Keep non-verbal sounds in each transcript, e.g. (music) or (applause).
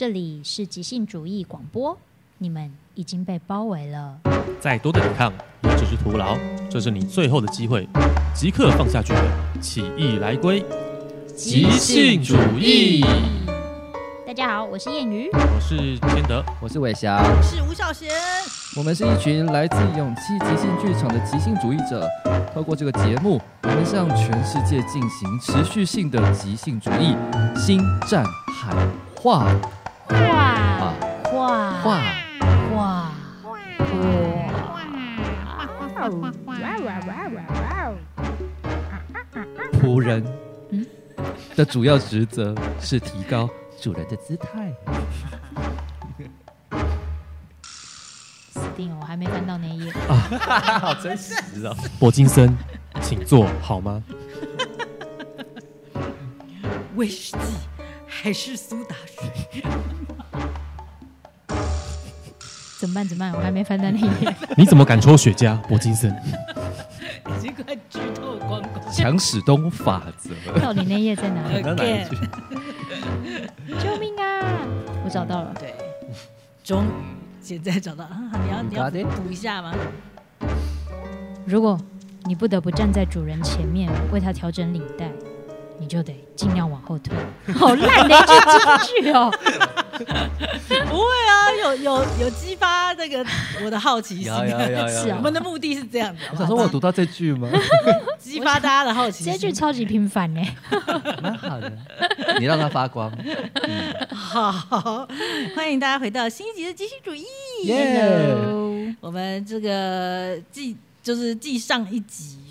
这里是即兴主义广播，你们已经被包围了。再多的抵抗也只是徒劳，这是你最后的机会，即刻放下剧本，起义来归，即兴主义。大家好，我是燕鱼，我是千德，我是伟翔，我是吴小贤。我们是一群来自勇气即兴剧场的即兴主义者。透过这个节目，我们向全世界进行持续性的即兴主义新战喊话，话话话话仆人的主要职责是提高主人的姿态。死定了，我还没翻到那页啊！好真实哦。柏金森，请坐好吗？威士忌还是苏打水？(laughs) 怎么办？怎么办？我还没翻到那一页。(laughs) 你怎么敢抽雪茄，铂金森？已经快剧透光光。强史东法则。到底那页在哪 (laughs) 里？哪里？救命啊！我找到了。对，终于现在找到了。啊、你要你要补一下吗？如果你不得不站在主人前面为他调整领带，你就得尽量往后退。(laughs) 好烂的一句金句哦！(laughs) 不会啊，有有有激发那个我的好奇心。(laughs) 是啊，我们的目的是这样子。我想说，我读到这句吗？激发大家的好奇心。这句超级平凡呢。蛮好的，你让它发光。嗯、好，欢迎大家回到新一集的即兴主义。耶我们这个继就是继上一集。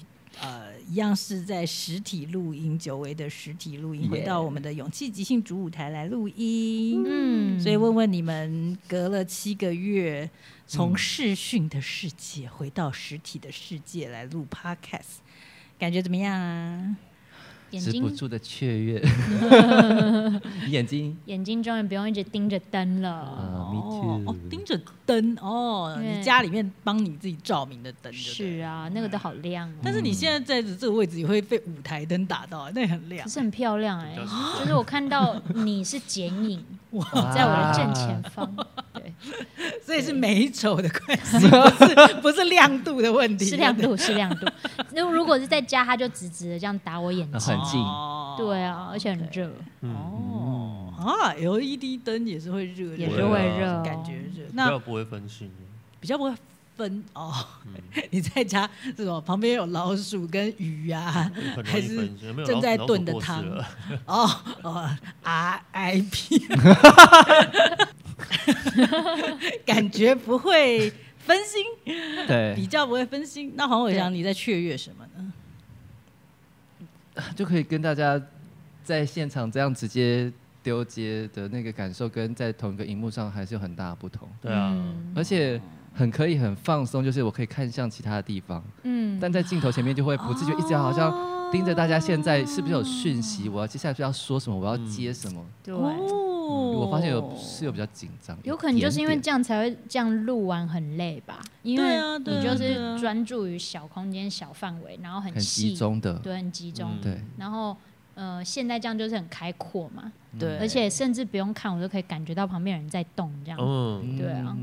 呃，一样是在实体录音，久违的实体录音回到我们的勇气即兴主舞台来录音。嗯，所以问问你们，隔了七个月，从视讯的世界回到实体的世界来录 Podcast，感觉怎么样啊？止不住的雀跃，(laughs) 眼睛眼睛终于不用一直盯着灯了。啊，Me too。哦，盯着灯哦，你家里面帮你自己照明的灯。是啊，那个都好亮。但是你现在在的这个位置也会被舞台灯打到，那很亮。可是很漂亮哎，就是我看到你是剪影，在我的正前方。对，(laughs) 所以是美丑的关系，不是不是亮度的问题。是亮度，是亮度。那如果是在家，他就直直的这样打我眼睛。近，对啊，而且很热。哦啊，LED 灯也是会热，也是会热，感觉热。那比较不会分心，比较不会分哦。(laughs) 你在家这种旁边有老鼠跟鱼啊，还是正在炖的汤？哦哦，RIP，(laughs) 感觉不会分心，对，比较不会分心。那黄伟翔，你在雀跃什么呢？就可以跟大家在现场这样直接丢接的那个感受，跟在同一个荧幕上还是有很大的不同。对啊，而且很可以很放松，就是我可以看向其他的地方。嗯，但在镜头前面就会不自觉一直好像盯着大家，现在是不是有讯息？我要接下来就要说什么？我要接什么？对，我发现有是有比较紧张，有可能就是因为这样才会这样录完很累吧？因为你就是专注于小空间、小范围，然后很集中的，对，很集中。对，然后呃，现在这样就是很开阔嘛，对，而且甚至不用看，我都可以感觉到旁边人在动，这样，嗯，对啊。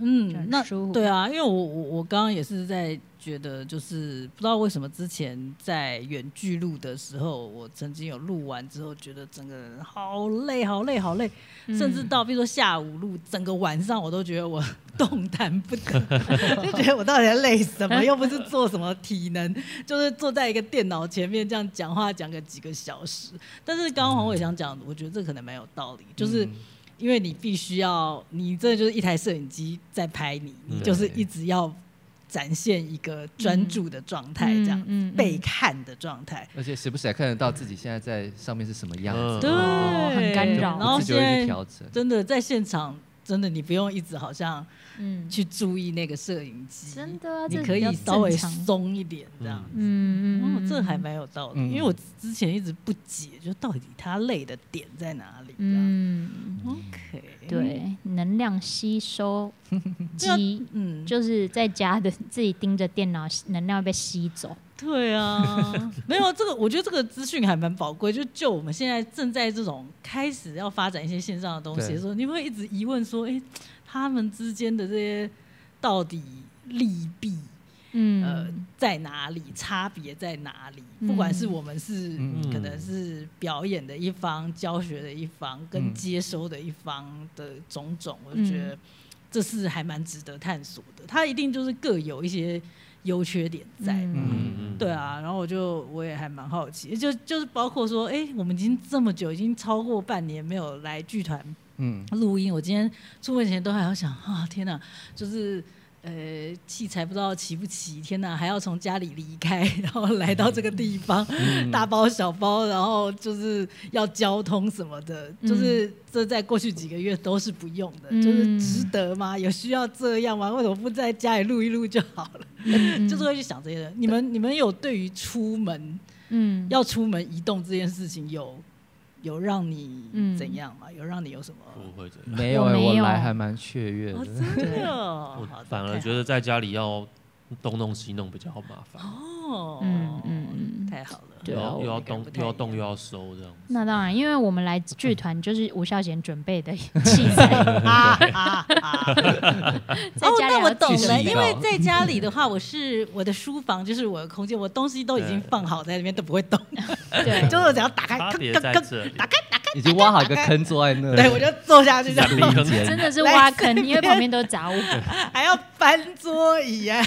嗯，那对啊，因为我我我刚刚也是在觉得，就是不知道为什么之前在远距录的时候，我曾经有录完之后，觉得整个人好累，好累，好累，嗯、甚至到比如说下午录，整个晚上我都觉得我 (laughs) 动弹不得，(laughs) 就觉得我到底在累什么？又不是做什么体能，就是坐在一个电脑前面这样讲话讲个几个小时。但是刚刚黄伟翔讲的，我觉得这可能蛮有道理，就是。嗯因为你必须要，你这就是一台摄影机在拍你，你就是一直要展现一个专注的状态，这样被看的状态，而且时不时还看得到自己现在在上面是什么样。子，对，很干扰，然后现在真的在现场，真的你不用一直好像。嗯，去注意那个摄影机，真的，你可以稍微松一点这样。子。嗯嗯，哦，这还蛮有道理，因为我之前一直不解，就到底他累的点在哪里。嗯，OK，对，能量吸收 (laughs) 机，嗯，就是在家的自己盯着电脑，能量被吸走。对啊，(laughs) 没有这个，我觉得这个资讯还蛮宝贵。就就我们现在正在这种开始要发展一些线上的东西的时候，你会一直疑问说，哎，他们之间的这些到底利弊，嗯，呃，在哪里？差别在哪里？不管是我们是可能是表演的一方、教学的一方，跟接收的一方的种种，我就觉得这是还蛮值得探索的。它一定就是各有一些。优缺点在嘛？嗯、对啊，然后我就我也还蛮好奇，就就是包括说，哎、欸，我们已经这么久，已经超过半年没有来剧团录音，嗯、我今天出门前都还要想啊，天哪，就是。呃，器材不知道齐不齐，天哪，还要从家里离开，然后来到这个地方，(laughs) 嗯、大包小包，然后就是要交通什么的，嗯、就是这在过去几个月都是不用的，嗯、就是值得吗？有需要这样吗？为什么不在家里录一录就好了？嗯、就是会去想这些人。你们你们有对于出门，嗯，要出门移动这件事情有？有让你怎样吗？嗯、有让你有什么？不会怎样。没有，我来还蛮雀跃的。哦、真的，(laughs) 我反而觉得在家里要东弄西弄比较好麻烦。哦，嗯嗯嗯，太好了。对啊，又要动又要动又要收这样。那当然，因为我们来剧团就是吴孝贤准备的器材。啊啊啊！(laughs) 哦，那我懂了，因为在家里的话，我是我的书房就是我的空间，我东西都已经放好在那边，都不会动。对，(laughs) 就是只要打开，打开，打开，已经挖好一个坑坐在那，(laughs) 对，我就坐下去这样。真的是挖坑，因为旁边都是杂物，还要搬桌椅啊，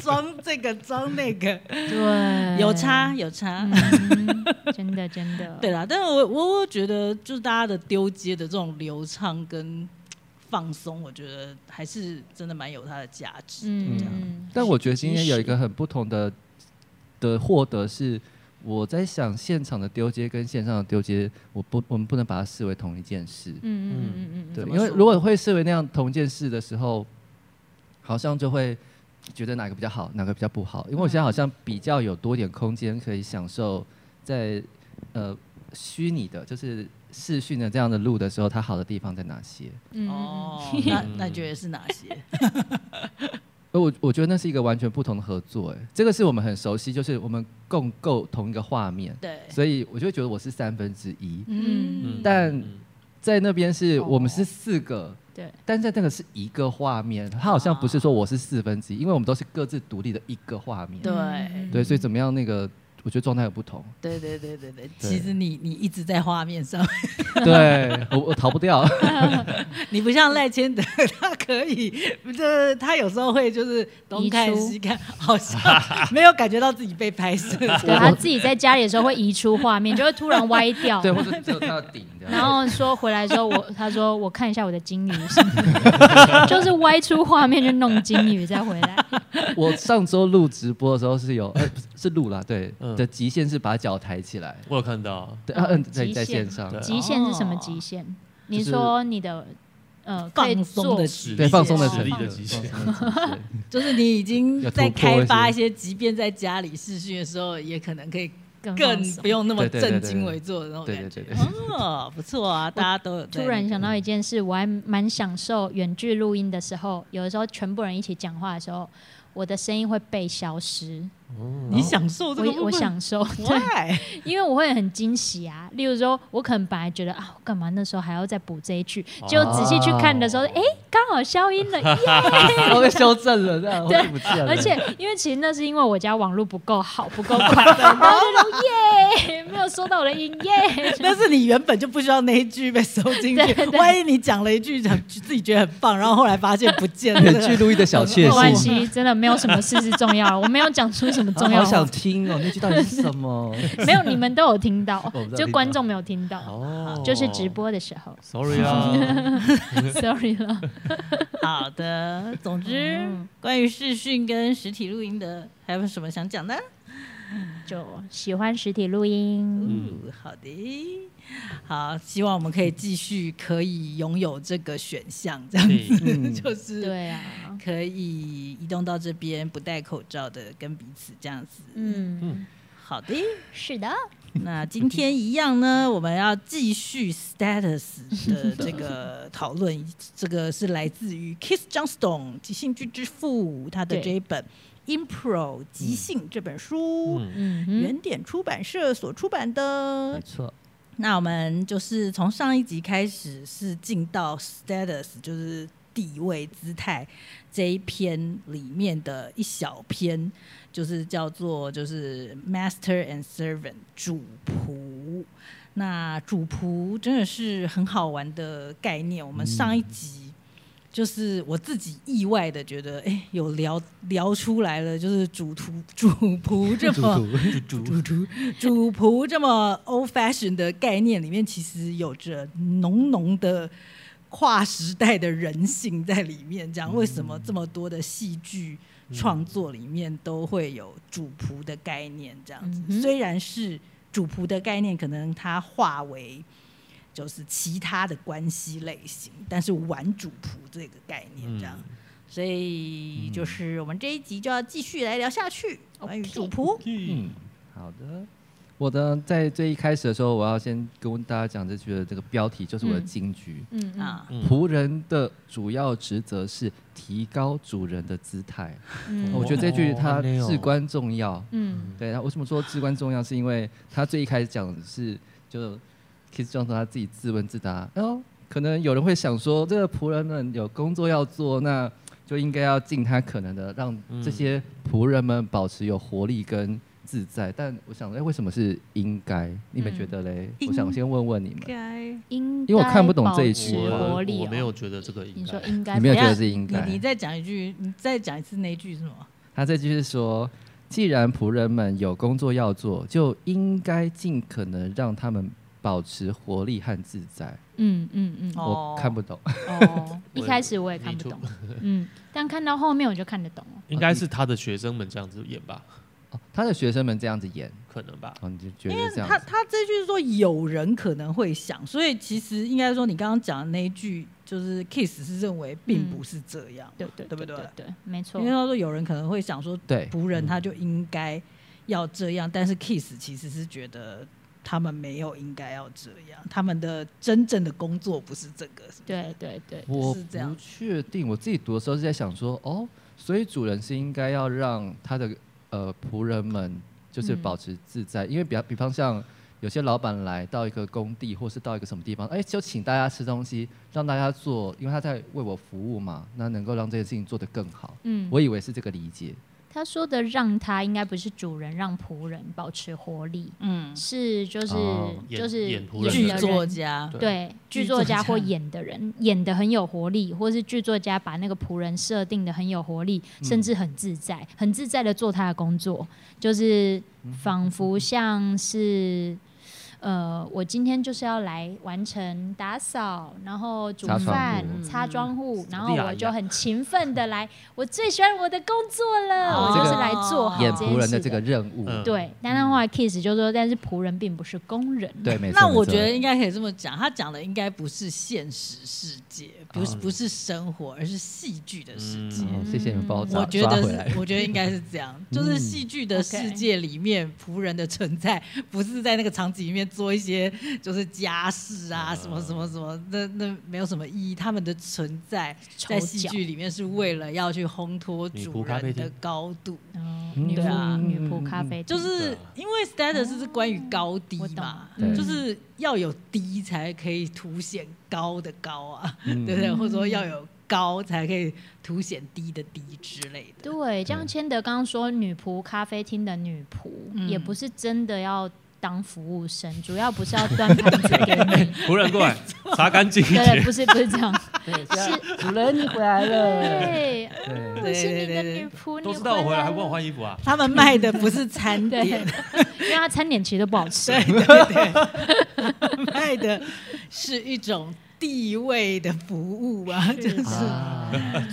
装这个装那个，(laughs) 对，有差有差。嗯、真的真的，(laughs) 对啦，但是我我我觉得，就是大家的丢接的这种流畅跟放松，我觉得还是真的蛮有它的价值。嗯，嗯，但我觉得今天有一个很不同的的获得是，我在想现场的丢接跟线上的丢接，我不我们不能把它视为同一件事。嗯嗯嗯嗯嗯，对，因为如果会视为那样同一件事的时候，好像就会。觉得哪个比较好，哪个比较不好？因为我现在好像比较有多点空间可以享受在呃虚拟的，就是视讯的这样的路的时候，它好的地方在哪些？哦，(laughs) 那那你觉得是哪些？(laughs) 呃，我我觉得那是一个完全不同的合作，哎，这个是我们很熟悉，就是我们共构同一个画面，对，所以我就会觉得我是三分之一，嗯，但在那边是我们是四个。对，但是那个是一个画面，它好像不是说我是四分之一，因为我们都是各自独立的一个画面。对，对，所以怎么样那个。我觉得状态有不同。对对对对对，其实你你一直在画面上。(laughs) 对，我我逃不掉。(laughs) 你不像赖千德，他可以，就是他有时候会就是东看西看，好像 (laughs) 没有感觉到自己被拍摄。对，他自己在家里的时候会移出画面，就会突然歪掉。对，或者只有他的顶。然后说回来之后，我他说我看一下我的金鱼，就是歪出画面去弄金鱼再回来。我上周录直播的时候是有，呃，是录了，对。的极限是把脚抬起来，我有看到。对，嗯，在在线上。极限是什么极限？你说你的呃放松的极限，对，放松的实力的极限，就是你已经 (laughs) 在开发一些，即便在家里试训的时候，也可能可以更不用那么正襟危坐的那种感觉。哦，不错啊，大家都有。突然想到一件事，我还蛮享受远距录音的时候，有的时候全部人一起讲话的时候，我的声音会被消失。你享受这个？我我享受，(laughs) 对，因为我会很惊喜啊。例如说，我可能本来觉得啊，我干嘛那时候还要再补这一句，结果仔细去看的时候，哎，刚好消音了，耶，(laughs) 我被修正了，这样对，而且因为其实那是因为我家网络不够好，不够快，(laughs) 然后那种耶，没有收到我的音耶。但是你原本就不需要那一句被收进去，万一你讲了一句讲自己觉得很棒，然后后来发现不见了，远距录音的小确幸。没关系，真的没有什么事是重要的，我没有讲出什么重要。好想听哦，那句到底是什么？(laughs) 没有，你们都有 (laughs) 听到，就观众没有听到。哦，就是直播的时候。Sorry 啊，(laughs) Sorry 了。好的，总之，关于视讯跟实体录音的，还有什么想讲的？(laughs) 就喜欢实体录音。嗯，好的，好，希望我们可以继续可以拥有这个选项，这样子，(laughs) 嗯、就是对啊，可以移动到这边不戴口罩的，跟彼此这样子。嗯嗯，好的，是的。那今天一样呢，我们要继续 status 的这个讨论，这个是来自于 Keith Johnstone 即兴剧之父他的这一本。Impro 即兴》这本书，嗯，原点出版社所出版的。没错。那我们就是从上一集开始是进到 Status，就是地位姿态这一篇里面的一小篇，就是叫做就是 Master and Servant 主仆。那主仆真的是很好玩的概念。我们上一集就是我自己意外的觉得，哎、欸，有聊聊出来了，就是主仆主仆这么 (laughs) 主主主主仆这么 old fashion 的概念里面，其实有着浓浓的跨时代的人性在里面。这样，为什么这么多的戏剧创作里面都会有主仆的概念？这样子，虽然是。主仆的概念可能它化为就是其他的关系类型，但是玩主仆这个概念这样，嗯、所以就是我们这一集就要继续来聊下去关于主仆。嗯，好的。我的在最一开始的时候，我要先跟大家讲这句的这个标题，就是我的金句。嗯啊，仆人的主要职责是提高主人的姿态。嗯，我觉得这句它至关重要。嗯，对。然后为什么说至关重要？是因为他最一开始讲的是，就 Keith Johnstone 他自己自问自答。哦，可能有人会想说，这个仆人们有工作要做，那就应该要尽他可能的让这些仆人们保持有活力跟。自在，但我想，哎，为什么是应该？你们觉得嘞？嗯、我想先问问你们，应该，因为我看不懂这一句，我，我没有觉得这个应该。你说应该，你没有觉得是应该？你你再讲一句，你再讲一次那一句是什么？他这句是说，既然仆人们有工作要做，就应该尽可能让他们保持活力和自在。嗯嗯嗯，我看不懂。哦，(laughs) 一开始我也看不懂。嗯，但看到后面我就看得懂了。(laughs) 应该是他的学生们这样子演吧。他的学生们这样子演，可能吧？哦，你就觉得这样？他他这句是说有人可能会想，所以其实应该说你刚刚讲的那一句，就是 Kiss 是认为并不是这样，嗯、对对对不对？对，对，没错。因为他说有人可能会想说，对仆人他就应该要这样，但是 Kiss 其实是觉得他们没有应该要这样，他们的真正的工作不是这个。是是对对对，我不确定。我自己读的时候是在想说，哦，所以主人是应该要让他的。呃，仆人们就是保持自在，嗯、因为比方比方像有些老板来到一个工地，或是到一个什么地方，哎，就请大家吃东西，让大家做，因为他在为我服务嘛，那能够让这件事情做得更好。嗯，我以为是这个理解。他说的让他应该不是主人让仆人保持活力，嗯，是就是、哦、就是演剧作家。对。剧作家或演的人演的很有活力，或是剧作家把那个仆人设定的很有活力，甚至很自在，很自在的做他的工作，就是仿佛像是。呃，我今天就是要来完成打扫，然后煮饭、擦窗户，然后我就很勤奋的来，我最喜欢我的工作了，我就是来做好演仆人的这个任务。对，但他后来 Kiss 就说，但是仆人并不是工人。对，没错。那我觉得应该可以这么讲，他讲的应该不是现实世界，不是不是生活，而是戏剧的世界。谢谢你们帮我我觉得是，我觉得应该是这样，(laughs) 就是戏剧的世界里面，仆人的存在不是在那个场景里面。做一些就是家事啊，什么什么什么，那那没有什么意义。他们的存在在戏剧里面是为了要去烘托主人的高度。对啊，女仆咖啡就是因为 status 是关于高低嘛，就是要有低才可以凸显高的高啊，对不对？或者说要有高才可以凸显低的低之类的。对，这样谦德刚刚说女仆咖啡厅的女仆，也不是真的要。当服务生，主要不是要端盘子给你，(laughs) 仆人过来 (laughs) 擦干净。对，不是不是这样，是主人你回来了。对，我是你的女仆，都知道我回来还帮我换衣服啊？他们卖的不是餐点，因为他餐点其实都不好吃。对对对，(laughs) 卖的是一种地位的服务啊，就是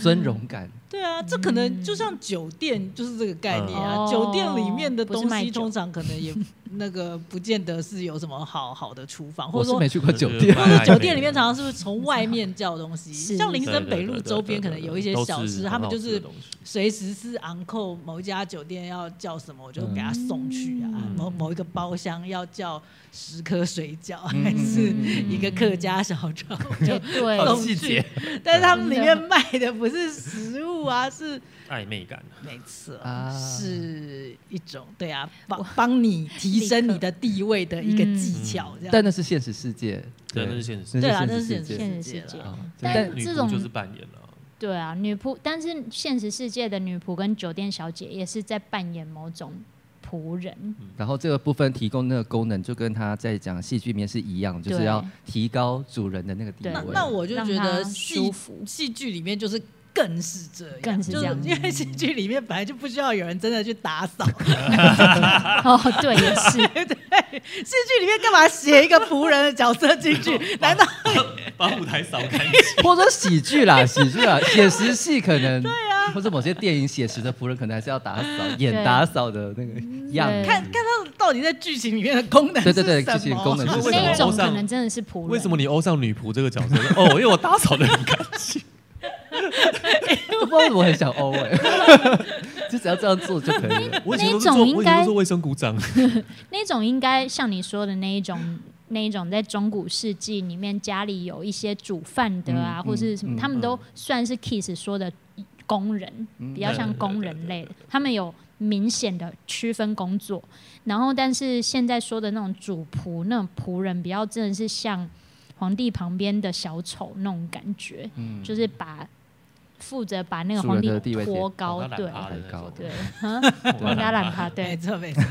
尊荣感。对啊，这可能就像酒店，就是这个概念啊。酒店里面的东西通常可能也。那个不见得是有什么好好的厨房，或者说没去过酒店，或者 (laughs) 酒店里面常常是不是从外面叫东西？像林森北路周边可能有一些小吃，他们就是随时是昂扣某一家酒店要叫什么，我就给他送去啊。某某一个包厢要叫十颗水饺，还是一个客家小炒，(laughs) 就对，送去。(laughs) 但是他们里面卖的不是食物。啊，是暧昧感，没错，啊是一种对啊，帮帮你提升你的地位的一个技巧，这样。但那是现实世界，对，那是现实世界，对啊，那是现实世界。但这种就是扮演了。对啊，女仆，但是现实世界的女仆跟酒店小姐也是在扮演某种仆人。然后这个部分提供那个功能，就跟他在讲戏剧里面是一样，就是要提高主人的那个地位。那我就觉得戏戏剧里面就是。更是这样，更是这样，因为戏剧里面本来就不需要有人真的去打扫。(laughs) 哦，对，也是。(laughs) 对，戏剧里面干嘛写一个仆人的角色进去？(laughs) 难道把舞台扫干净？或者喜剧啦，喜剧啦，写实戏可能对啊，或者某些电影写实的仆人可能还是要打扫，演打扫的那个样子。看看他到底在剧情里面的功能。对对对，剧情功能是什么？那一种可能真的是仆人。为什么你欧上女仆这个角色？哦，因为我打扫的很干净。我 (laughs) 不知道我很想欧哎，(laughs) 就只要这样做就可以了。那一种应该做卫生股长，(laughs) 那种应该像你说的那一种，那一种在中古世纪里面家里有一些煮饭的啊，或是什么，他们都算是 Keith 说的工人，比较像工人类的。他们有明显的区分工作，然后但是现在说的那种主仆，那种仆人，比较真的是像皇帝旁边的小丑那种感觉，就是把。负责把那个皇帝托高，对，对，(laughs) 应该让他对，没错没错，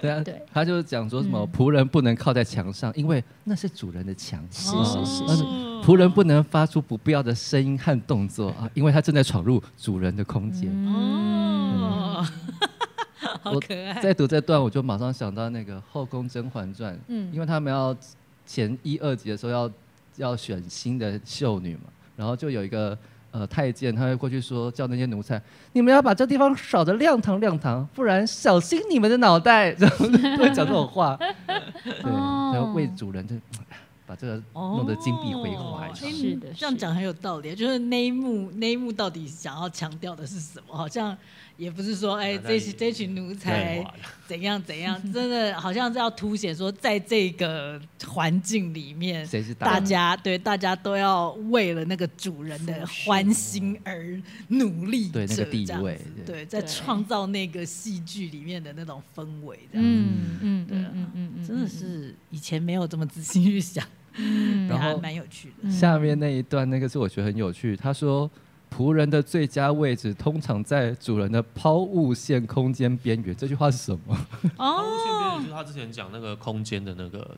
对。啊，对，他就讲说什么仆人不能靠在墙上，因为那是主人的墙，是是是，仆人不能发出不必要的声音和动作啊，因为他正在闯入主人的空间。哦，(laughs) 好可爱！在读这段，我就马上想到那个《后宫甄嬛传》，嗯，因为他们要前一二集的时候要要选新的秀女嘛，然后就有一个。呃，太监他会过去说，叫那些奴才，你们要把这地方扫得亮堂亮堂，不然小心你们的脑袋。(laughs) 然后 (laughs) 会讲这种话，对，然后为主人就把这个弄得金碧辉煌。是的，这样讲很有道理。就是那一幕，那一幕到底想要强调的是什么？好像。也不是说，哎，这这群奴才怎样怎样，(laughs) 真的好像是要凸显说，在这个环境里面，大家对大家都要为了那个主人的欢心而努力，对那个地位，对，在创造那个戏剧里面的那种氛围，这样，嗯嗯，对，嗯嗯嗯，真的是以前没有这么仔细去想，嗯，然后蛮有趣的。下面那一段那个是我觉得很有趣，他说。仆人的最佳位置通常在主人的抛物线空间边缘。这句话是什么？(laughs) 抛物线边缘就是他之前讲那个空间的那个，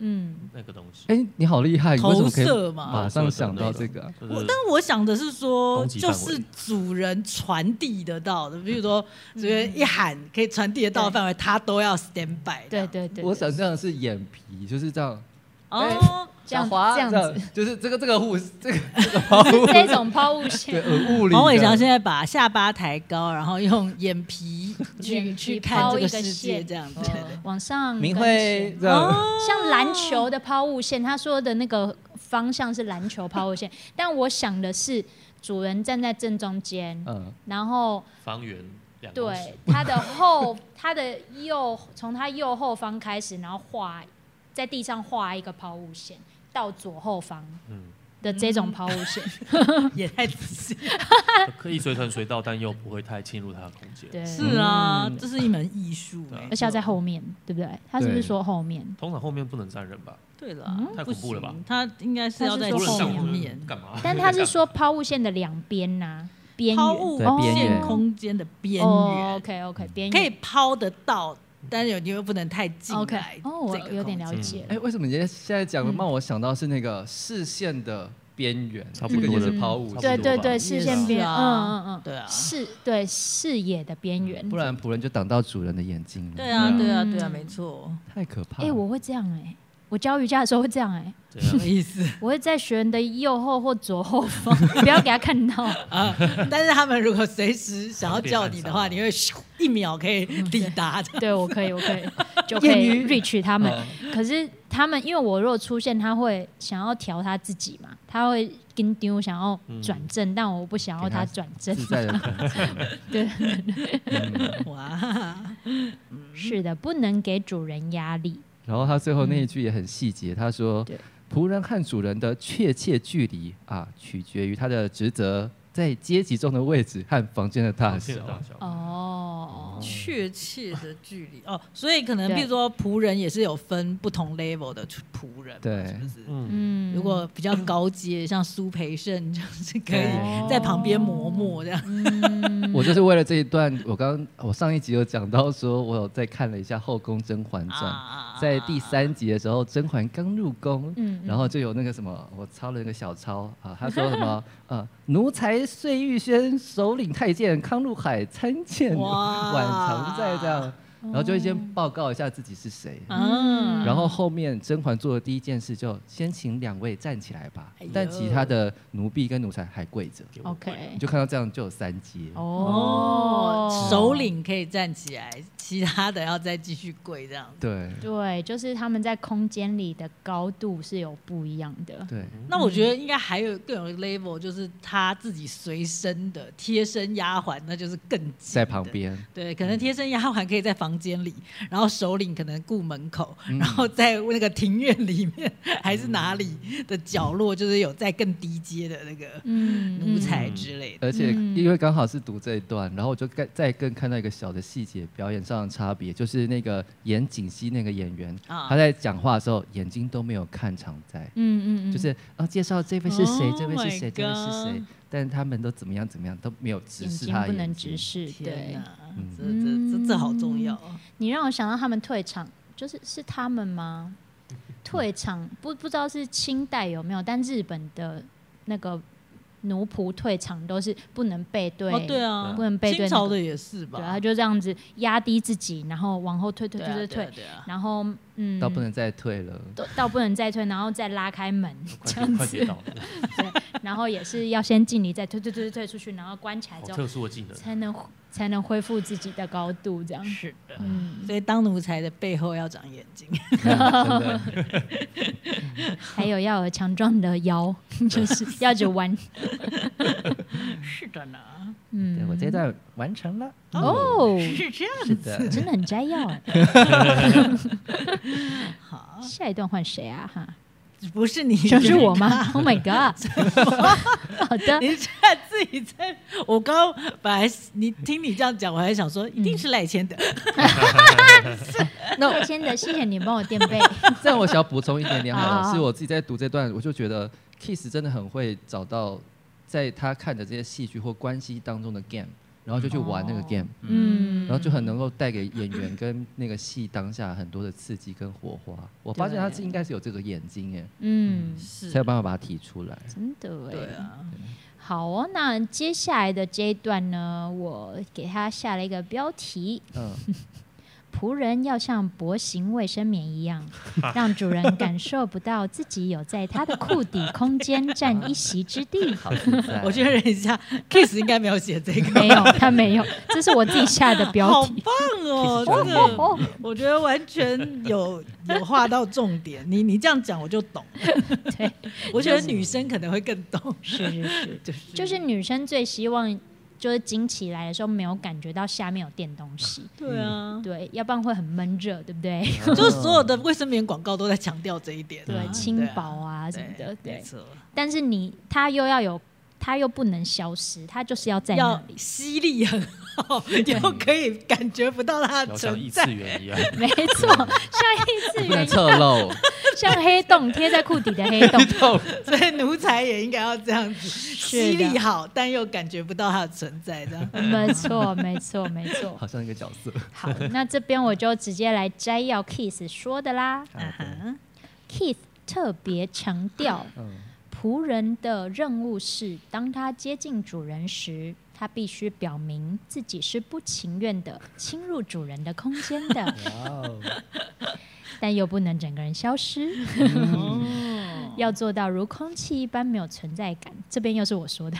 嗯，那个东西。哎、欸，你好厉害，投射嘛，马上想到这个、啊。我，但是我想的是说，就是主人传递得到的，比如说 (laughs) 主人一喊可以传递得到的范围，他都要 stand by。对对对，我想象的是眼皮，就是这样。哦。欸这样这样子，就是这个这个物 (laughs) (laughs) 这个这个抛物这种抛物线。对，物理。黄伟翔现在把下巴抬高，然后用眼皮去去看这个世界，这样子往上。明慧，像篮球的抛物线，他说的那个方向是篮球抛物线，但我想的是主人站在正中间，嗯，然后方圆两对他的后他的右从他右后方开始，然后画在地上画一个抛物线。到左后方的这种抛物线、嗯、(laughs) 也太仔细，(laughs) 可以随传随到，但又不会太侵入他的空间。对，是啊，这是一门艺术，而且要在后面，对不对？他是不是说后面？通常后面不能站人吧？对了，太恐怖了吧？他应该是要在后面干嘛？但他是说抛物线的两边呐，边缘，抛物线空间的边缘。OK OK，边缘可以抛得到。但是有你又不能太近 OK，哦，我有点了解。哎，为什么你现在讲的让我想到是那个视线的边缘，差不多也是抛物。对对对，视线边，嗯嗯嗯，对啊，视对视野的边缘，不然仆人就挡到主人的眼睛了。对啊，对啊，对啊，没错，太可怕了。哎，我会这样哎。我教瑜伽的时候会这样哎、欸，什么意思？我会在学员的右后或左后方，(laughs) 不要给他看到啊。但是他们如果随时想要叫你的话，(laughs) 你会一秒可以抵达的。(laughs) 对，我可以，我可以就可以 reach 他们。可是他们因为我如果出现，他会想要调他自己嘛，他会跟丢想要转正，但我不想要他转正。对，哇，是的，不能给主人压力。然后他最后那一句也很细节，他说：“仆人和主人的确切距离啊，取决于他的职责、在阶级中的位置和房间的大小。哦，确切的距离。(laughs) 哦，所以可能比如说仆人也是有分不同 level 的仆人，对，是不是？嗯，如果比较高阶，像苏培盛就是可以在旁边磨墨这样。嗯，(laughs) 我就是为了这一段，我刚我上一集有讲到说，我有在看了一下《后宫甄嬛传》，在第三集的时候，甄嬛刚入宫，嗯，然后就有那个什么，我抄了那个小抄啊，他说什么 (laughs) 呃，奴才碎玉轩首领太监康禄海参见婉常在这样。然后就会先报告一下自己是谁，嗯，然后后面甄嬛做的第一件事就先请两位站起来吧，但其他的奴婢跟奴才还跪着，OK，你就看到这样就有三阶哦，首领可以站起来，其他的要再继续跪这样，对。对，就是他们在空间里的高度是有不一样的，对，那我觉得应该还有更有 level，就是他自己随身的贴身丫鬟，那就是更在旁边，对，可能贴身丫鬟可以在房。房间里，然后首领可能顾门口，嗯、然后在那个庭院里面还是哪里的角落，就是有在更低阶的那个奴才之类的。而且因为刚好是读这一段，然后我就再更看到一个小的细节，表演上的差别，就是那个演景熙那个演员，哦、他在讲话的时候眼睛都没有看常在，嗯嗯就是啊介绍这位是谁，这位是谁，这位是谁。但他们都怎么样怎么样都没有直视他，不能直视。对，这这这这好重要。你让我想到他们退场，就是是他们吗？(laughs) 退场不不知道是清代有没有，但日本的那个。奴仆退场都是不能背对，哦，对啊，不能背对。清朝的也是吧？对，他就这样子压低自己，然后往后退，退，退，退，退，然后嗯，到不能再退了，到不能再退，然后再拉开门 (laughs) 这样子。(laughs) 对，然后也是要先敬礼，再退，退，退，退出去，然后关起来之后，特殊的技能才能才能恢复自己的高度，这样。是的。嗯，所以当奴才的背后要长眼睛，(laughs) 还有要有强壮的腰，(laughs) 就是要就弯。(laughs) 是的呢，嗯，我这段完成了。哦，是这样子，真的很摘要。好，下一段换谁啊？哈，不是你，(laughs) 就是我吗？Oh my god！(laughs) 好的，你在自己在，我刚刚本来你听你这样讲，我还想说一定是赖谦德。(laughs) 那赖千德，谢谢你帮我垫背。这样我想要补充一点点，好了，是我自己在读这段，我就觉得 Kiss 真的很会找到。在他看的这些戏剧或关系当中的 game，然后就去玩那个 game，嗯，然后就很能够带给演员跟那个戏当下很多的刺激跟火花。我发现他是应该是有这个眼睛耶，嗯，是才有办法把它提出来。真的哎，对啊。好哦，那接下来的这一段呢，我给他下了一个标题，嗯。(laughs) 仆人要像薄型卫生棉一样，(laughs) 让主人感受不到自己有在他的裤底空间占一席之地。(laughs) 好，我确认一下，(laughs) Kiss 应该没有写这个，没有，他没有，这是我自己下的标题。好棒哦，真的，我觉得完全有有画到重点。你你这样讲我就懂。对，我觉得女生可能会更懂。是是是，就是就是女生最希望。就是惊起来的时候没有感觉到下面有垫东西，对啊，对，要不然会很闷热，对不对？(laughs) 就是所有的卫生棉广告都在强调这一点，对，轻薄啊什么的，对。但是你它又要有，它又不能消失，它就是要在那里，吸力很好，又可以感觉不到它的存在，(laughs) 像异次元一样，没错，像异次元侧漏。(laughs) 像黑洞贴在裤底的黑洞，所以奴才也应该要这样子，吸力好，但又感觉不到它的存在，这样。没错，没错，没错。好像一个角色。好，那这边我就直接来摘要 Kiss 说的啦。Kiss 特别强调，仆人的任务是，当他接近主人时，他必须表明自己是不情愿的侵入主人的空间的。(laughs) (laughs) 但又不能整个人消失，(laughs) 要做到如空气一般没有存在感。这边又是我说的，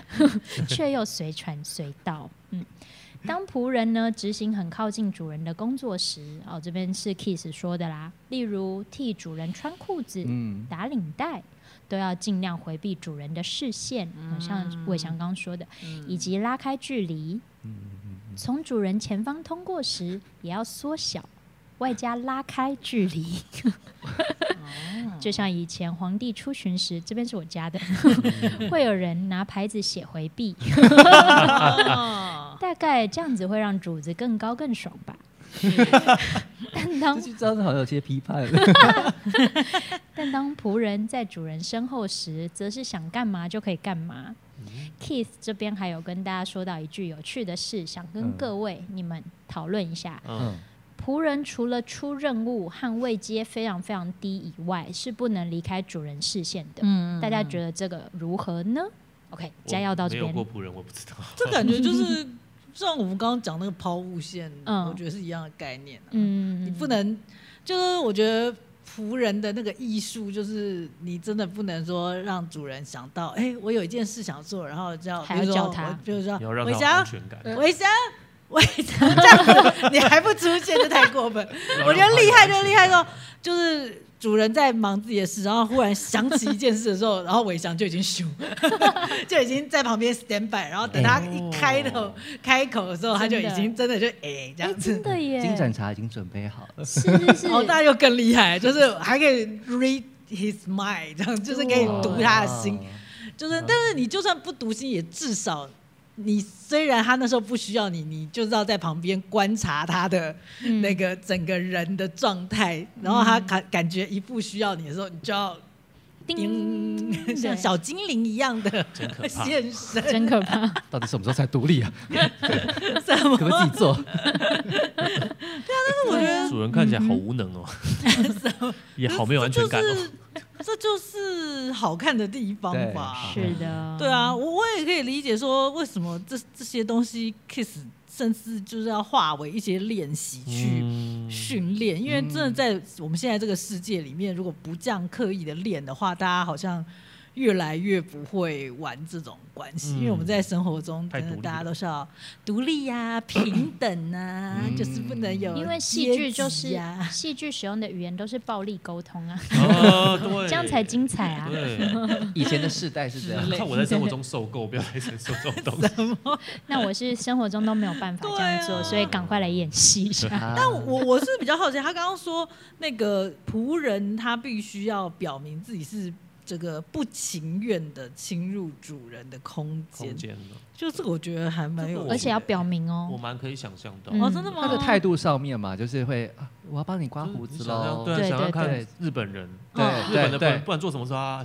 却又随传随到。嗯，当仆人呢执行很靠近主人的工作时，哦，这边是 Kiss 说的啦。例如替主人穿裤子、打领带，都要尽量回避主人的视线，像伟翔刚刚说的，以及拉开距离。从主人前方通过时，也要缩小。外加拉开距离。(laughs) 就像以前皇帝出巡时，这边是我家的，(laughs) 会有人拿牌子写回避，(laughs) 大概这样子会让主子更高更爽吧。(laughs) 但当这句好像有些批判。(laughs) 但当仆人在主人身后时，则是想干嘛就可以干嘛。Keith 这边还有跟大家说到一句有趣的事，想跟各位你们讨论一下。嗯仆人除了出任务和位阶非常非常低以外，是不能离开主人视线的。嗯，大家觉得这个如何呢？OK，摘要到这边。没有过仆人，我不知道。这感觉就是像我们刚刚讲那个抛物线，嗯，我觉得是一样的概念啊。嗯，你不能，就是我觉得仆人的那个艺术，就是你真的不能说让主人想到，哎，我有一件事想做，然后叫比如说，我，比如说韦祥，韦祥。为什么这样子？你还不出现就太过分。(laughs) 我觉得厉害就厉害说，就是主人在忙自己的事，然后忽然想起一件事的时候，然后伟翔就已经咻，(laughs) 就已经在旁边 stand by，然后等他一开头开口的时候，他就已经真的就哎这样子。真的耶！金盏茶已经准备好了。是是是。哦，那就更厉害，就是还可以 read his mind，这样就是可以读他的心，就是但是你就算不读心，也至少。你虽然他那时候不需要你，你就知道在旁边观察他的那个整个人的状态，嗯、然后他感感觉一不需要你的时候，你就要叮，叮像小精灵一样的现身，真可怕！(laughs) 到底什么时候才独立啊？(laughs) 什么？可不可以自己做？对啊，但是我觉得主人看起来好无能哦，嗯、(laughs) 也好没有安全感哦。这就是好看的地方吧？是的，对啊，我我也可以理解说，为什么这这些东西 Kiss 甚至就是要化为一些练习去训练，嗯、因为真的在我们现在这个世界里面，如果不这样刻意的练的话，大家好像。越来越不会玩这种关系，嗯、因为我们在生活中，真的大家都是要独立呀、啊、(coughs) 平等啊，嗯、就是不能有、啊。因为戏剧就是戏剧使用的语言都是暴力沟通啊，哦、对这样才精彩啊。对 (laughs) 以前的世代是这样，看我在生活中受够，不要来承受这种东西。(laughs) 那我是生活中都没有办法这样做，啊、所以赶快来演戏一下。(laughs) 啊、但我我是比较好奇，他刚刚说那个仆人他必须要表明自己是。这个不情愿的侵入主人的空间，就这个我觉得还蛮有，而且要表明哦，我蛮可以想象到。哦，真的吗？他的态度上面嘛，就是会，我要帮你刮胡子喽。对，想要看日本人，对日本的，不不管做什么事啊，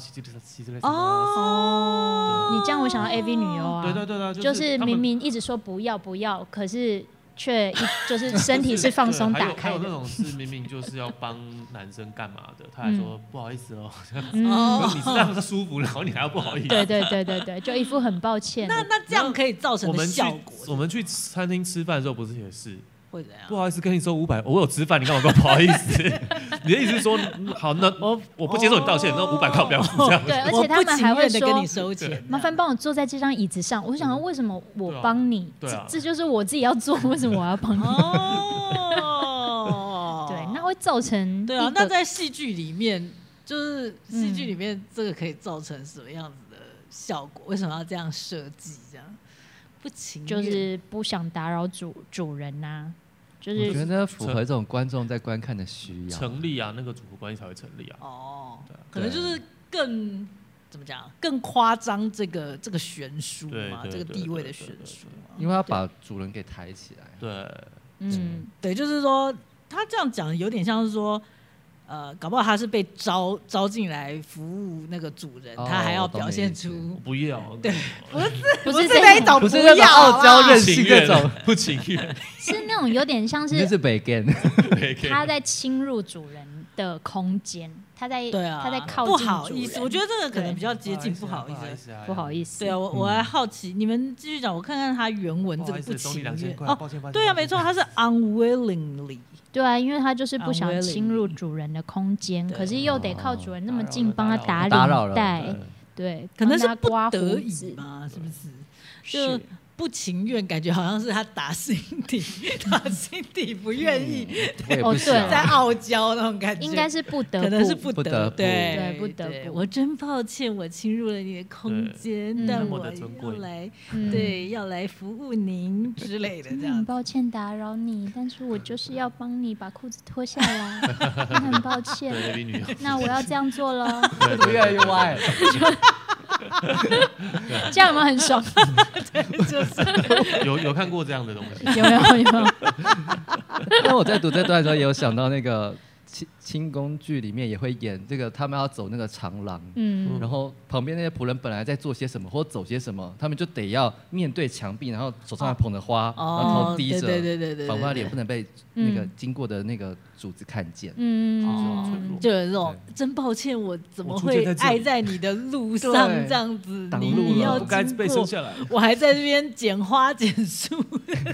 哦，你这样我想到 AV 女优啊，对对对，就是明明一直说不要不要，可是。却一就是身体是放 (laughs) 松打开的，还有那种是明明就是要帮男生干嘛的，他还说不好意思哦，你是让他舒服，然后你还要不好意思，对对对对对，就一副很抱歉。那那这样可以造成的效果？我们去餐厅吃饭的时候不是也是？会怎样？不好意思，跟你说五百，我有吃饭，你干嘛说不好意思？(laughs) 你的意思是说，好，那我我不接受你道歉，那五百块不要付这样。对，而且他们还会说跟你收钱，麻烦帮我坐在这张椅子上。我想说，为什么我帮你？这这就是我自己要做，(laughs) 为什么我要帮你？哦，(laughs) 对，那会造成对啊。那在戏剧里面，就是戏剧里面这个可以造成什么样子的效果？为什么要这样设计？这样不情就是不想打扰主主人呐。就是我觉得符合这种观众在观看的需要，成立啊，那个主仆关系才会成立啊。哦，对，可能就是更怎么讲，更夸张这个这个悬殊嘛，这个地位的悬殊，因为要把主人给抬起来。对，嗯，对，就是说他这样讲有点像是说。呃，搞不好他是被招招进来服务那个主人，他还要表现出不要，对，不是不是那一种，不是那种傲娇任性那种，不情愿，是那种有点像是，是北根，他在侵入主人的空间，他在对啊，他在靠近，不好意思，我觉得这个可能比较接近，不好意思，不好意思，对啊，我我还好奇，你们继续讲，我看看他原文这个不情愿。哦，对啊，没错，他是 unwillingly。对啊，因为他就是不想侵入主人的空间，可是又得靠主人那么近帮他打领带，对，可能是不得已嘛，是不是？就不情愿，感觉好像是他打心底，打心底不愿意，哦，对，在傲娇那种感觉，应该是不得，可能是不得，不。得对，不得不。我真抱歉，我侵入了你的空间，但我要来，对，要来服务您之类的这样。很抱歉打扰你，但是我就是要帮你把裤子脱下来，(laughs) 很抱歉。那我要这样做喽，越来越歪。(laughs) (laughs) 这样有没有很爽？(laughs) 对，就是 (laughs) 有有看过这样的东西，有没有？有没有？因为我在读这段的时候，也有想到那个。清清宫剧里面也会演这个，他们要走那个长廊，嗯，然后旁边那些仆人本来在做些什么或走些什么，他们就得要面对墙壁，然后手上还捧着花，哦、然后头低着，对对对对，仿佛他脸不能被那个经过的那个主子看见，嗯，哦，就有这种真抱歉，我怎么会爱在你的路上这样子？你你要经过，(laughs) 我还在这边捡花捡树，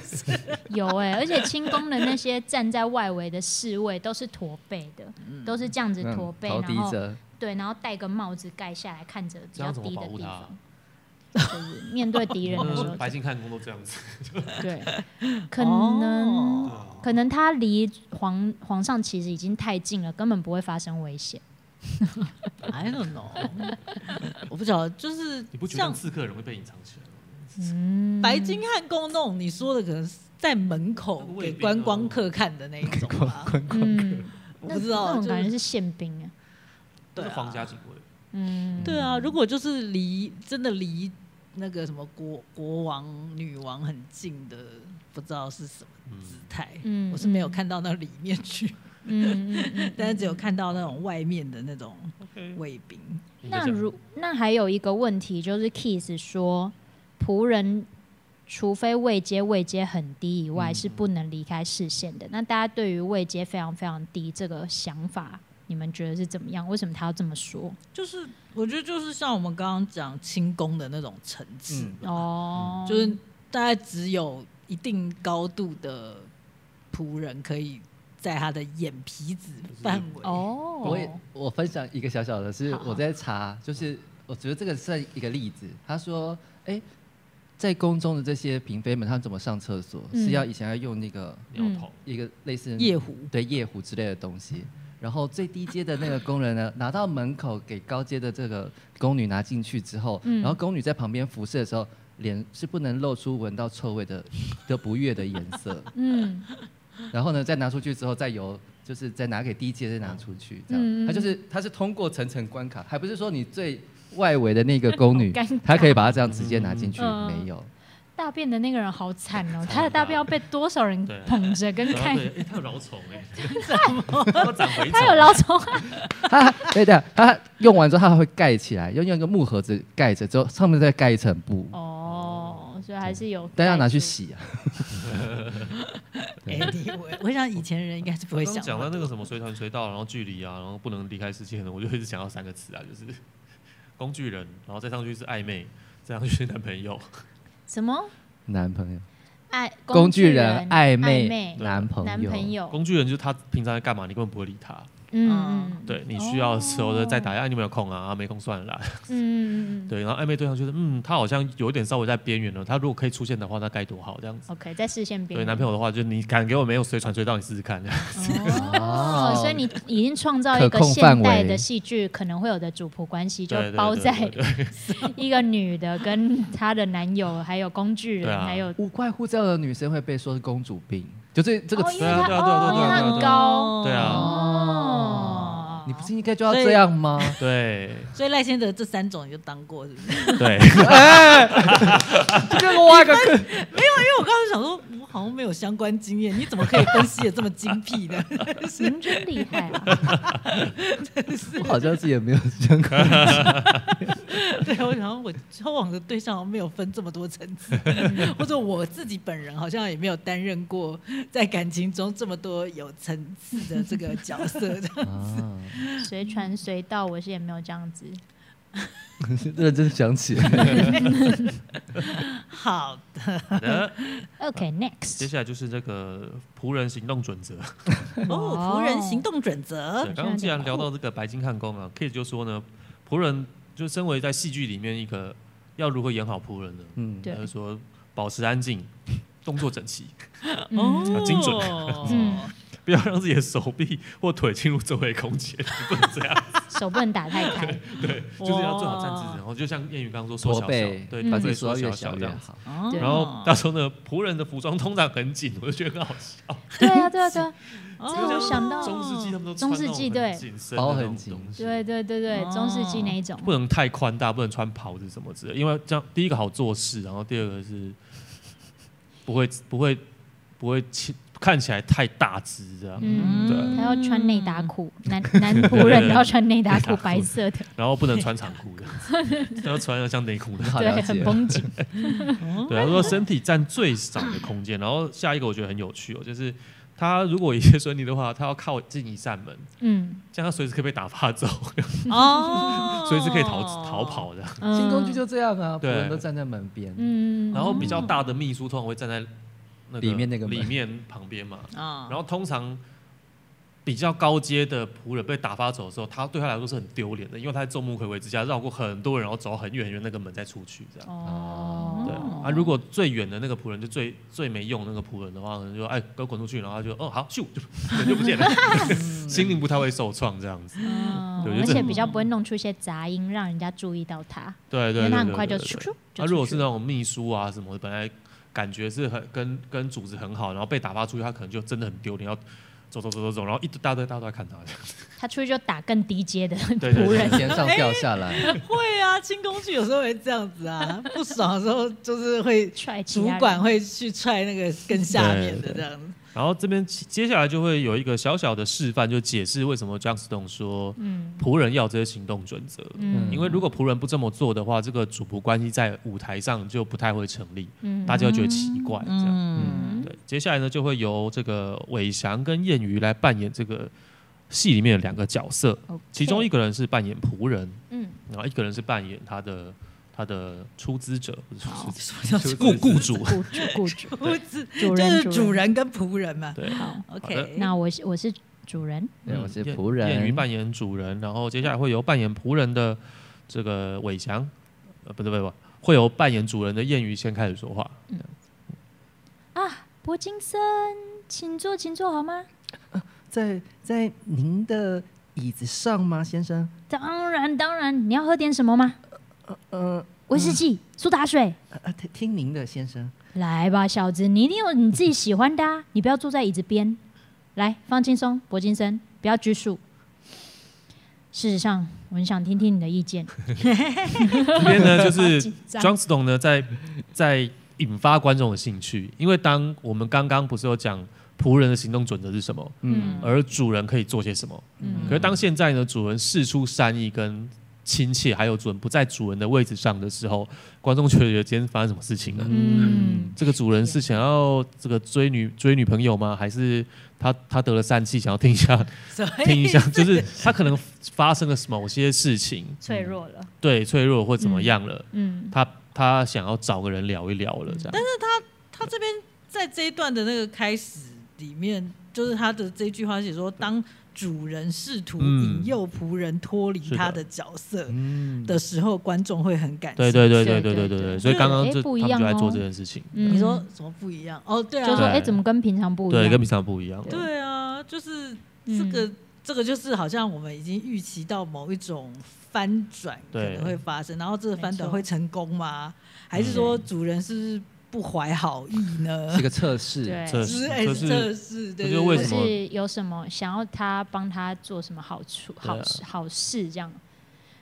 (laughs) 有哎、欸，而且清宫的那些站在外围的侍卫都是驼。背的都是这样子驼背，然后对，然后戴个帽子盖下来，看着比较低的地方，(laughs) 就是面对敌人的时候，(laughs) 白金汉宫都这样子。(laughs) 对，可能可能他离皇皇上其实已经太近了，根本不会发生危险。I don't know，我不知道，就是你不觉得刺客人会被隐藏起来吗？嗯，白金汉宫那种你说的，可能是在门口给观光客看的那一种吧。嗯。我不知道，那种感觉是宪兵啊，对，皇家警卫。嗯，对啊，如果就是离真的离那个什么国国王、女王很近的，不知道是什么姿态。嗯，我是没有看到那里面去。嗯，(laughs) 但是只有看到那种外面的那种卫兵。那如那还有一个问题就是 Keith 说仆人。除非位阶位阶很低以外，是不能离开视线的。嗯、那大家对于位阶非常非常低这个想法，你们觉得是怎么样？为什么他要这么说？就是我觉得就是像我们刚刚讲轻功的那种层次哦，嗯、就是大概只有一定高度的仆人可以在他的眼皮子范围哦。我也我分享一个小小的，是我在查，就是我觉得这个算一个例子。他说，哎、欸。在宫中的这些嫔妃们，她们怎么上厕所？嗯、是要以前要用那个尿桶，一个类似夜壶，对夜壶之类的东西。然后最低阶的那个工人呢，(laughs) 拿到门口给高阶的这个宫女拿进去之后，嗯、然后宫女在旁边服侍的时候，脸是不能露出闻到臭味的 (laughs) 的不悦的颜色。(laughs) 嗯，然后呢，再拿出去之后，再由就是再拿给低阶再拿出去，这样，他就是他是通过层层关卡，还不是说你最。外围的那个宫女，(laughs) 她可以把它这样直接拿进去，嗯、没有。大便的那个人好惨哦，他的大便要被多少人捧着跟看？哎，他有老虫哎，他有老虫。他对的，他用完之后他还会盖起来，用用一个木盒子盖着，之后上面再盖一层布。哦，所以还是有。但要拿去洗啊。(laughs) 哎，我想以前人应该是不会想。讲到那个什么随传随到，然后距离啊，然后不能离开视线的，我就一直想到三个词啊，就是。工具人，然后再上去是暧昧，再上去是男朋友。什么？男朋友？爱工具人暧昧男朋友。男朋友。工具人就是他平常在干嘛，你根本不会理他。嗯，对，你需要的时候的再打，哎，你有没有空啊，没空算了啦。嗯，(laughs) 对，然后暧昧对象觉得，嗯，他好像有点稍微在边缘了，他如果可以出现的话，那该多好，这样子。OK，在视线边。对，男朋友的话，就你敢给我没有随传随到，你试试看这样子。哦，所以你已经创造一个现代的戏剧可能会有的主仆关系，就包在 (laughs) 一个女的跟她的男友，还有工具人，还有五块护照的女生会被说是公主病。就这这个词啊，对啊，对啊，对啊，很高，对啊，哦，你不是应该就要这样吗？对，所以赖先德这三种你就当过是不是？对，(laughs) 这个挖个坑，没有，因为我刚刚想说，我好像没有相关经验，你怎么可以分析的这么精辟呢？您真厉害啊！我好像是也没有相关。对，我想我交往的对象没有分这么多层次，(laughs) 或者我自己本人好像也没有担任过在感情中这么多有层次的这个角色，这样子。(laughs) 随传随到，我是也没有这样子。(laughs) 认真想起 (laughs) 来。好的。OK，Next。接下来就是这个仆人行动准则。哦，仆人行动准则。刚刚既然聊到这个白金汉宫啊，Kate 就说呢，仆人。就身为在戏剧里面一个要如何演好仆人呢？嗯，他就说保持安静，动作整齐，哦，精准，嗯，不要让自己的手臂或腿进入周围空间，不能这样，手不能打太开，对，就是要做好站姿，然后就像谚语刚刚说，缩小小，对，把自己缩小小越好。然后他说呢，仆人的服装通常很紧，我就觉得很好笑。对啊，对啊，对啊。(laughs) 哦，我想到。中世纪他们都中世纪对，包很紧，对对对对，中世纪那一种，不能太宽大，不能穿袍子什么之类，因为这样第一个好做事，然后第二个是不会不会不会看起来太大只这样，嗯，对，他要穿内搭裤，男男仆人 (laughs) 都要穿内搭裤，白色的，(laughs) 然后不能穿长裤的，(laughs) 要穿要像内裤的，对，很绷紧，对，他说身体占最少的空间，然后下一个我觉得很有趣哦，就是。他如果一切顺利的话，他要靠近一扇门，嗯，这样他随时可以被打发走，哦，随时可以逃逃跑的。新工具就这样啊，仆人都站在门边，嗯，然后比较大的秘书通常会站在那个里面那个里面旁边嘛，啊，然后通常。比较高阶的仆人被打发走的时候，他对他来说是很丢脸的，因为他在众目睽睽之下绕过很多人，然后走很远很远那个门再出去，这样。哦。对啊，如果最远的那个仆人就最最没用那个仆人的话，可能就哎，给我滚出去，然后他就哦好，咻就人就不见了，(laughs) 心灵不太会受创这样子。哦。而且比较不会弄出一些杂音，让人家注意到他。对对对。因为他很快就咻咻。他如果是那种秘书啊什么的，本来感觉是很跟跟组织很好，然后被打发出去，他可能就真的很丢脸要。走走走走走，然后一大堆大家都在看他这样子。他出去就打更低阶的 (laughs) 仆人，天上掉下来。会啊，清工具有时候会这样子啊，(laughs) 不爽的时候就是会踹，主管会去踹那个更下面的这样子。然后这边接下来就会有一个小小的示范，就解释为什么 Johnston 说，仆人要这些行动准则。嗯，因为如果仆人不这么做的话，这个主仆关系在舞台上就不太会成立，嗯，大家会觉得奇怪这样。嗯，对。接下来呢，就会由这个伟翔跟燕瑜来扮演这个戏里面的两个角色，其中一个人是扮演仆人，嗯，然后一个人是扮演他的。他的出资者不是出资，雇雇主，雇主，雇主，主人就是主人跟仆人嘛。对，好，OK。那我我是主人，对，我是仆人。彦瑜扮演主人，然后接下来会由扮演仆人的这个伟翔，呃，不对不对，会由扮演主人的彦瑜先开始说话。嗯。啊，柏金森，请坐，请坐，好吗？在在您的椅子上吗，先生？当然当然，你要喝点什么吗？呃，威士忌、苏打水。呃，听听您的，先生。来吧，小子，你一定有你自己喜欢的啊！(laughs) 你不要坐在椅子边。来，放轻松，柏金森，不要拘束。事实上，我很想听听你的意见。(laughs) 这边呢，就是 (laughs) Johnston 呢，在在引发观众的兴趣，因为当我们刚刚不是有讲仆人的行动准则是什么？嗯，而主人可以做些什么？嗯，可是当现在呢，主人释出善意跟。亲切，还有主人不在主人的位置上的时候，观众觉得今天发生什么事情了？嗯，这个主人是想要这个追女追女朋友吗？还是他他得了疝气，想要听一下听一下？(laughs) 就是他可能发生了某些事情，脆弱了，对，脆弱或怎么样了？嗯，他他想要找个人聊一聊了，这样。但是他他这边在这一段的那个开始里面，就是他的这句话写说当。主人试图引诱仆人脱离他的角色的时候，观众会很感动。对对对对对对对对。所以刚刚就他们就在做这件事情。你说什么不一样？哦，对啊，就说哎，怎么跟平常不一样？对，跟平常不一样。对啊，就是这个这个就是好像我们已经预期到某一种翻转可能会发生，然后这个翻转会成功吗？还是说主人是？不怀好意呢？是个测试，测试，测试，对，就为什么？是有什么想要他帮他做什么好处、好事、好事这样？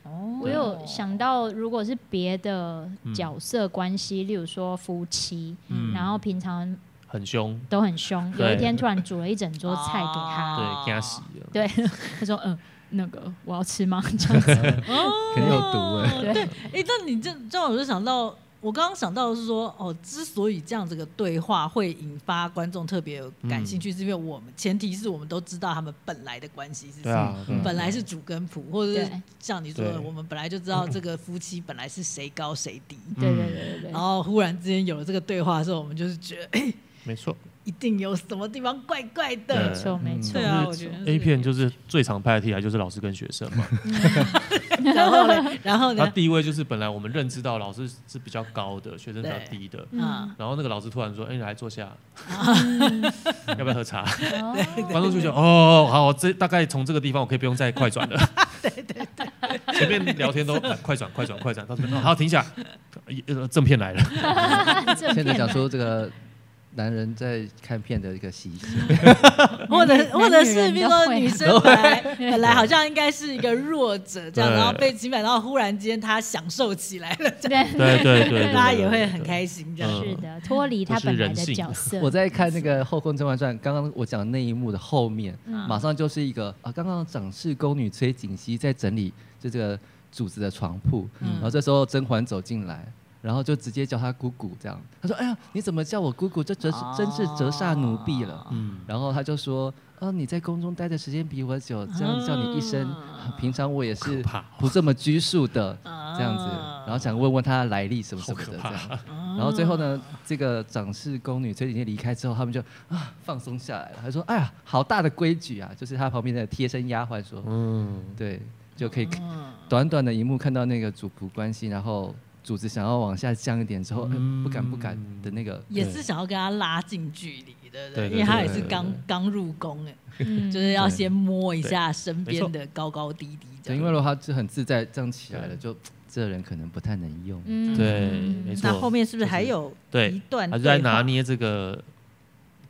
哦，我有想到，如果是别的角色关系，例如说夫妻，然后平常很凶，都很凶，有一天突然煮了一整桌菜给他，(laughs) 对，给他洗了，对，(laughs) 他说嗯，那个我要吃吗？这样子，哦，(laughs) 肯定有毒哎，对，哎，但你这这样我就想到。我刚刚想到的是说，哦，之所以这样这个对话会引发观众特别有感兴趣，嗯、是因为我们前提是我们都知道他们本来的关系是什么，啊嗯、本来是主跟仆，或者是像你说的，我们本来就知道这个夫妻本来是谁高谁低，对对对对，然后忽然之间有了这个对话的时候，我们就是觉得，哎，没错，一定有什么地方怪怪的。没错，没错。对啊，我觉得 A 片就是最常拍的题材就是老师跟学生嘛。(laughs) 然后呢，然后呢？他地位就是本来我们认知到老师是比较高的，学生比较低的。嗯。然后那个老师突然说：“哎，你来坐下，(laughs) 要不要喝茶？”观众就觉得：“哦，好，这大概从这个地方我可以不用再快转了。”对对对。前面聊天都快转快转快转，到这边好停下，(laughs) 正片来了。现在讲说这个。男人在看片的一个习性，(laughs) 或者或者是比如说女生本来本来好像应该是一个弱者这样，然后被侵犯，然后忽然间她享受起来了，这样。对。对对，大家也会很开心这样。是的，脱离他本来的角色。我在看那个《后宫甄嬛传》，刚刚我讲的那一幕的后面，马上就是一个啊，刚刚掌事宫女崔槿汐在整理就这个主子的床铺，然后这时候甄嬛走进来。然后就直接叫他姑姑，这样。他说：“哎呀，你怎么叫我姑姑？这真是真是折煞奴婢了。”嗯。然后他就说：“哦，你在宫中待的时间比我久，这样叫你一声，平常我也是不这么拘束的，这样子。然后想问问他的来历什么什么的，这样。然后最后呢，这个掌事宫女崔槿汐离开之后，他们就啊放松下来了。他说：‘哎呀，好大的规矩啊！’就是他旁边的贴身丫鬟说：‘嗯，对，就可以短短的一幕看到那个主仆关系，然后。’主子想要往下降一点之后，不敢不敢的那个，也是想要跟他拉近距离的，对，因为他也是刚刚入宫哎，就是要先摸一下身边的高高低低。对，因为的话就很自在，这样起来了，就这人可能不太能用。对，没错。那后面是不是还有一段？他就在拿捏这个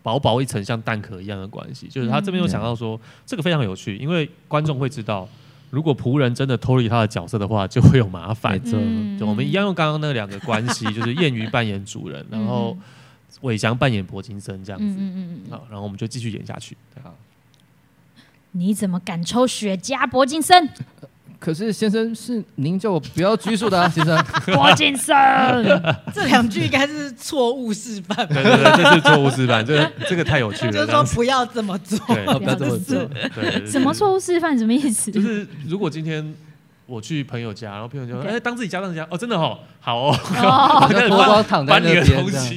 薄薄一层像蛋壳一样的关系，就是他这边又想到说，这个非常有趣，因为观众会知道。如果仆人真的脱离他的角色的话，就会有麻烦。嗯、就我们一样用刚刚那两个关系，就是 (laughs) 燕鱼扮演主人，然后伟翔扮演柏金森这样子。嗯嗯嗯。好，然后我们就继续演下去。好。(laughs) 你怎么敢抽雪茄，铂金森？(laughs) 可是先生，是您叫我不要拘束的啊，(laughs) 先生。郭金生，(laughs) 这两句应该是错误示范。对对对，这是错误示范，这个 (laughs) 这个太有趣了。就是说不要这么做，对，不要这么做。对，什么错误示范？什么意思？就是如果今天。我去朋友家，然后朋友就说：“哎，当自己家当自己家哦，真的哦，好哦。”脱光躺在那边，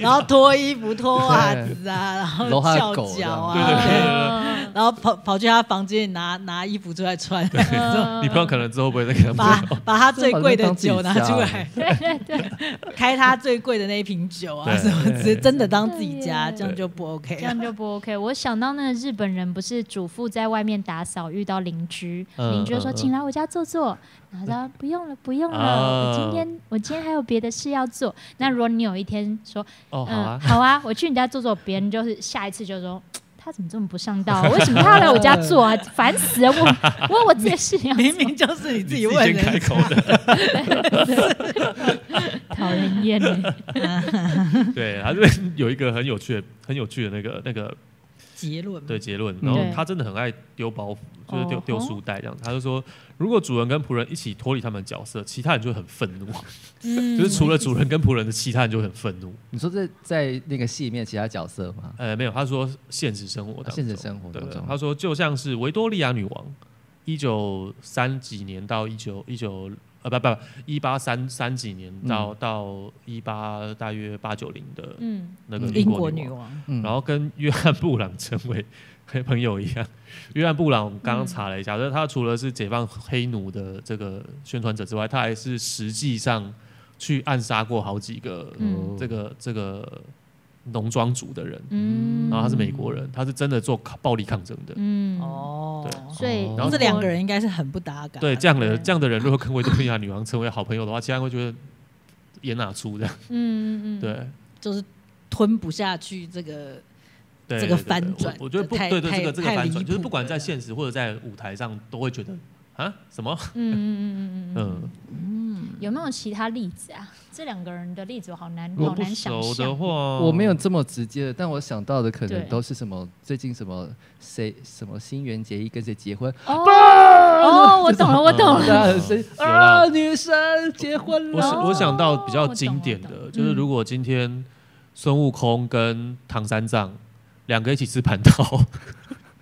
然后脱衣服、脱袜子啊，然后翘脚啊，对对对，然后跑跑去他房间拿拿衣服出来穿。(laughs) 你朋友可能之后不会再给他把把他最贵的酒拿出来，对对，开他最贵的那一瓶酒啊什么，是真的当自己家，这样就不 OK，这样就不 OK。我想到那个日本人不是主妇在外面打扫，遇到邻居，邻居说：“请来我家坐坐。”然后说不用了，不用了，我今天我今天还有别的事要做。那如果你有一天说，嗯，好啊，我去你家坐坐，别人就是下一次就说，他怎么这么不上道？(laughs) 为什么他要来我家做啊？烦死了！我问我自己的事情，明明就是你自己问人，开口的，(laughs) 讨人厌。对，他这边有一个很有趣的、很有趣的那个那个。结论对结论，然后他真的很爱丢包袱，就是丢丢书袋这样。他就说，如果主人跟仆人一起脱离他们角色，其他人就会很愤怒。(laughs) 就是除了主人跟仆人的其他人就很愤怒。你说在在那个戏里面其他角色吗？呃，没有，他说现实生活当中，现实生活当中，他说就像是维多利亚女王，一九三几年到一九一九。呃不不不，一八三三几年到、嗯、到一八大约八九零的那个英国女王，嗯、然后跟约翰布朗成为 (laughs) 朋友一样。约翰布朗我们刚刚查了一下，就是、嗯、他除了是解放黑奴的这个宣传者之外，他还是实际上去暗杀过好几个、嗯、这个这个。农庄族的人，嗯，然后他是美国人，他是真的做暴力抗争的，嗯，哦，对，所以然后这两个人应该是很不搭嘎。对，这样的这样的人，如果跟维多利亚女王成为好朋友的话，其他人会觉得演哪出这样？嗯嗯嗯，对，就是吞不下去这个这个反转。我觉得不对，对这个这个反转，就是不管在现实或者在舞台上，都会觉得啊什么？嗯嗯嗯嗯嗯嗯，有没有其他例子啊？这两个人的例子我好难，好难想象。的话，我没有这么直接的，但我想到的可能都是什么最近什么谁什么新垣结衣跟谁结婚？哦，(laughs) 我懂了，我懂了。(laughs) 啊，女生结婚了。我我想到比较经典的就是，如果今天孙悟空跟唐三藏两个一起吃蟠桃，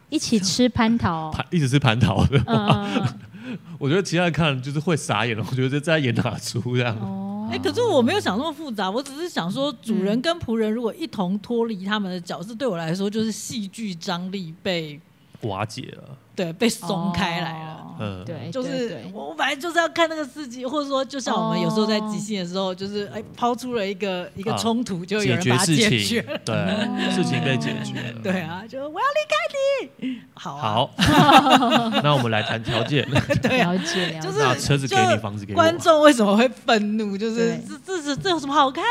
一起吃 (laughs) 蟠桃，一起吃蟠桃的话，(laughs) 我觉得其他人看就是会傻眼了。我觉得这在演哪出这样？哎，可是我没有想那么复杂，我只是想说，主人跟仆人如果一同脱离他们的角色，对我来说就是戏剧张力被瓦解了。对，被松开来了。嗯，对，就是我本来就是要看那个司机，或者说，就像我们有时候在即兴的时候，就是哎，抛出了一个一个冲突，就有人把它解决，对，事情被解决了。对啊，就我要离开你。好，好，(laughs) 那我们来谈条件。对，了解，就是拿车子给你，房子给我。观众为什么会愤怒？就是这这是这有什么好看？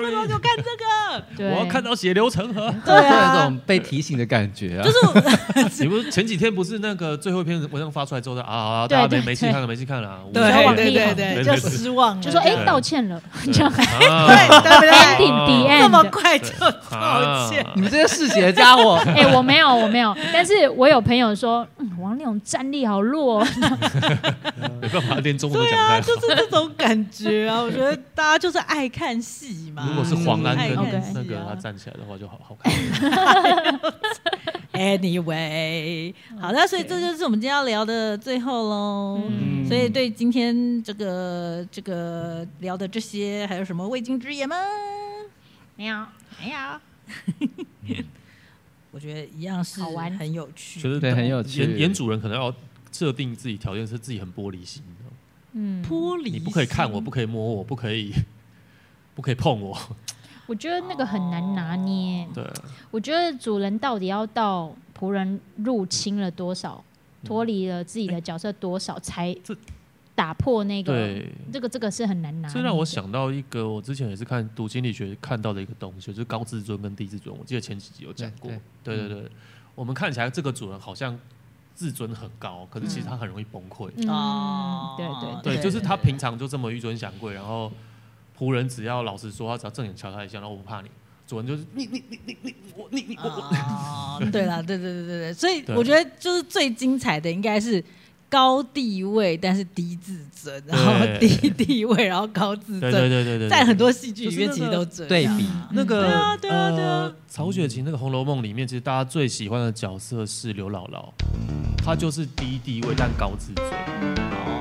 为什么给我看这个？(laughs) 我要看到血流成河。对啊，(laughs) 这种被提醒的感觉啊。就是你不是前几天不是？是那个最后一篇文章发出来之后的啊，大家没没戏看了，没戏看了，对对对对，就失望，就说哎道歉了，对。对对，ending 这么快就道歉，你们这些嗜血家伙，哎我没有我没有，但是我有朋友说，嗯王力宏战力好弱，没办法连中文都讲对啊，就是这种感觉啊，我觉得大家就是爱看戏嘛。如果是黄安跟那个他站起来的话，就好好看。Anyway，好的，所以这就是我们今天要聊的最后喽。嗯、所以对今天这个这个聊的这些，还有什么未经之言吗？没有，没有。(laughs) 我觉得一样是好玩，很有趣。觉得对，很有趣。演演主人可能要设定自己条件，是自己很玻璃心的。嗯，玻璃，你不可以看我，不可以摸我，不可以，不可以碰我。我觉得那个很难拿捏。对，我觉得主人到底要到仆人入侵了多少，脱离了自己的角色多少，才打破那个？这个这个是很难拿捏。这让我想到一个，我之前也是看读心理学看到的一个东西，就是高自尊跟低自尊。我记得前几集有讲过。对对对，我们看起来这个主人好像自尊很高，可是其实他很容易崩溃。哦，对对对，就是他平常就这么紆尊降贵，然后。仆人只要老实说，他只要正眼瞧他一下，然后我不怕你。主人就是你你你你你我你你我。我。哦，对了，对对对对对，所以我觉得就是最精彩的应该是高地位但是低自尊，然后低地位然后高自尊。对对对对，在很多戏剧里面其实都这样。对比那个对啊对啊对啊，曹雪芹那个《红楼梦》里面，其实大家最喜欢的角色是刘姥姥，她就是低地位但高自尊。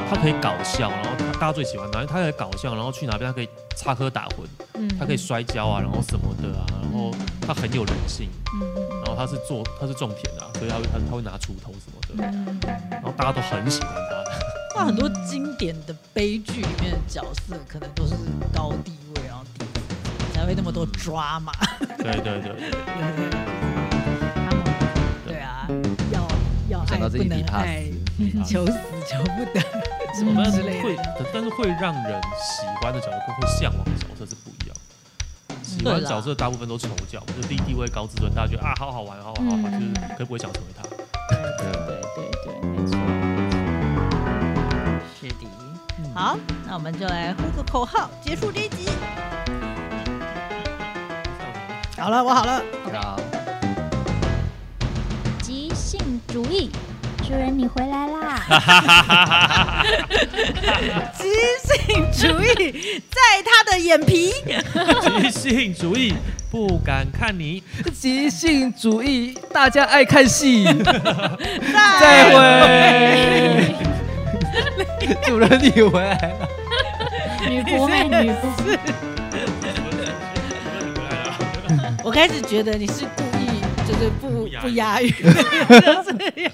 他可以搞笑，然后他大家最喜欢他，他可以搞笑，然后去哪边他可以插科打诨，嗯，他可以摔跤啊，然后什么的啊，然后他很有人性，嗯，然后他是做他是种田的，所以他会他他会拿锄头什么的，嗯，然后大家都很喜欢他。(laughs) 那很多经典的悲剧里面的角色，可能都是高地位，然后低才会那么多抓嘛。对对对。对要爱不能爱，(laughs) 求死求不得。(laughs) 什么之类的会，但是会让人喜欢的角色跟会向往的角色是不一样。喜欢角色大部分都丑角，就低地位高自尊，大家觉得啊好好玩，好好好，就是可不会想成为他。对对对对，没错。是的。好，那我们就来呼个口号，结束这一集。好了，我好了。好。即兴主义。主人，你回来啦！(laughs) 即兴主义在他的眼皮。即兴主义不敢看你。即兴主义大家爱看戏。(laughs) 再会。主人，你回来了。女仆妹女仆。(laughs) 我开始觉得你是故意，就是不不押韵，这样。